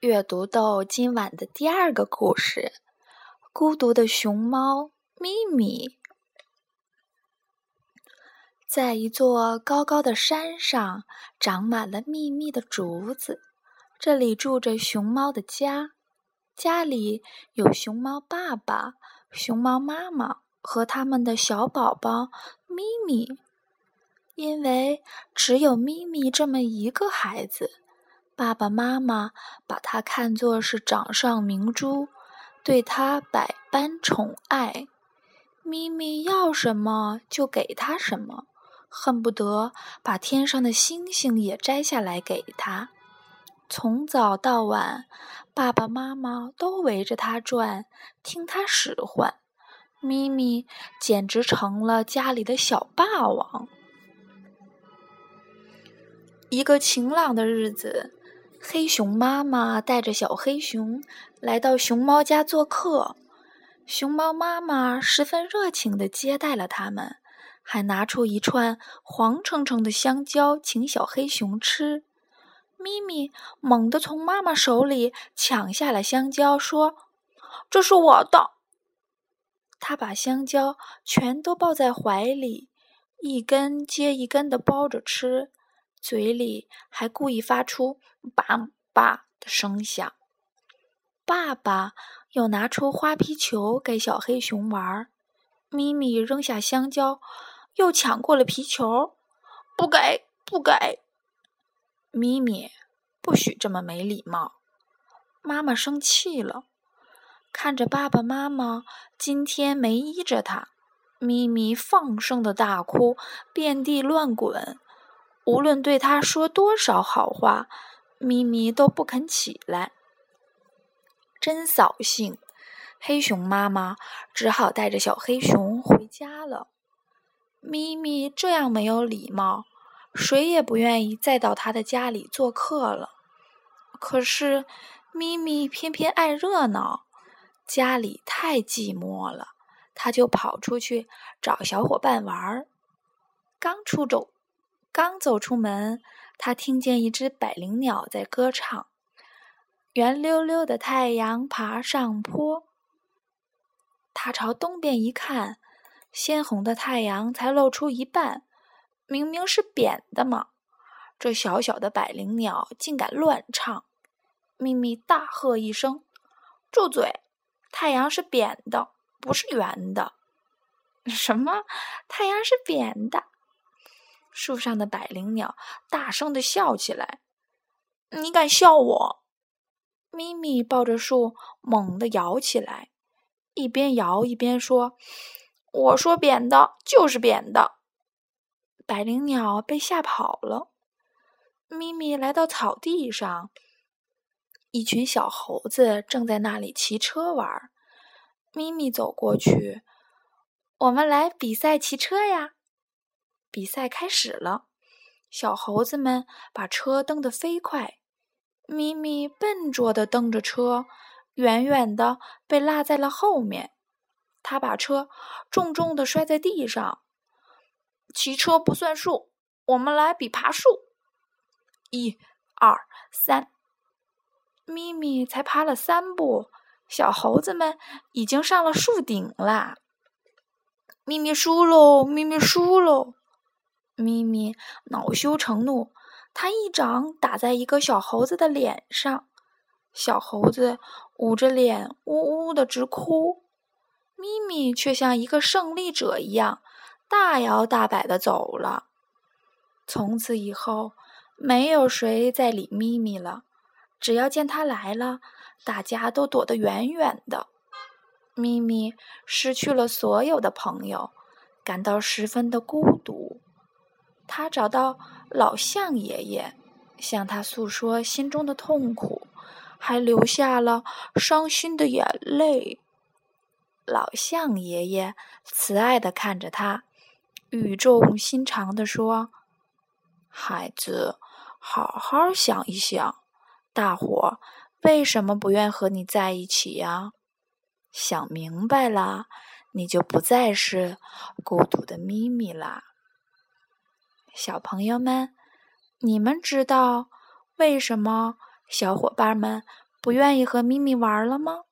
阅读豆今晚的第二个故事：孤独的熊猫咪咪。在一座高高的山上，长满了密密的竹子。这里住着熊猫的家，家里有熊猫爸爸、熊猫妈妈和他们的小宝宝咪咪。因为只有咪咪这么一个孩子。爸爸妈妈把他看作是掌上明珠，对他百般宠爱。咪咪要什么就给他什么，恨不得把天上的星星也摘下来给他。从早到晚，爸爸妈妈都围着他转，听他使唤。咪咪简直成了家里的小霸王。一个晴朗的日子。黑熊妈妈带着小黑熊来到熊猫家做客，熊猫妈妈十分热情地接待了他们，还拿出一串黄澄澄的香蕉请小黑熊吃。咪咪猛地从妈妈手里抢下了香蕉，说：“这是我的。”他把香蕉全都抱在怀里，一根接一根地剥着吃。嘴里还故意发出“叭叭”的声响。爸爸又拿出花皮球给小黑熊玩，咪咪扔下香蕉，又抢过了皮球，不给，不给！咪咪，不许这么没礼貌！妈妈生气了，看着爸爸妈妈今天没依着他，咪咪放声的大哭，遍地乱滚。无论对他说多少好话，咪咪都不肯起来。真扫兴！黑熊妈妈只好带着小黑熊回家了。咪咪这样没有礼貌，谁也不愿意再到他的家里做客了。可是咪咪偏偏爱热闹，家里太寂寞了，他就跑出去找小伙伴玩儿。刚出走。刚走出门，他听见一只百灵鸟在歌唱。圆溜溜的太阳爬上坡，他朝东边一看，鲜红的太阳才露出一半，明明是扁的嘛！这小小的百灵鸟竟敢乱唱！咪咪大喝一声：“住嘴！太阳是扁的，不是圆的。”什么？太阳是扁的？树上的百灵鸟大声的笑起来：“你敢笑我？”咪咪抱着树猛地摇起来，一边摇一边说：“我说扁的就是扁的。”百灵鸟被吓跑了。咪咪来到草地上，一群小猴子正在那里骑车玩。咪咪走过去：“我们来比赛骑车呀！”比赛开始了，小猴子们把车蹬得飞快。咪咪笨拙地蹬着车，远远的被落在了后面。他把车重重地摔在地上。骑车不算数，我们来比爬树。一、二、三，咪咪才爬了三步，小猴子们已经上了树顶啦。咪咪输喽！咪咪输喽！咪咪恼羞成怒，他一掌打在一个小猴子的脸上，小猴子捂着脸呜呜的直哭。咪咪却像一个胜利者一样，大摇大摆的走了。从此以后，没有谁再理咪咪了。只要见他来了，大家都躲得远远的。咪咪失去了所有的朋友，感到十分的孤独。他找到老象爷爷，向他诉说心中的痛苦，还流下了伤心的眼泪。老象爷爷慈爱的看着他，语重心长的说：“孩子，好好想一想，大伙为什么不愿和你在一起呀？想明白了，你就不再是孤独的咪咪啦。”小朋友们，你们知道为什么小伙伴们不愿意和咪咪玩了吗？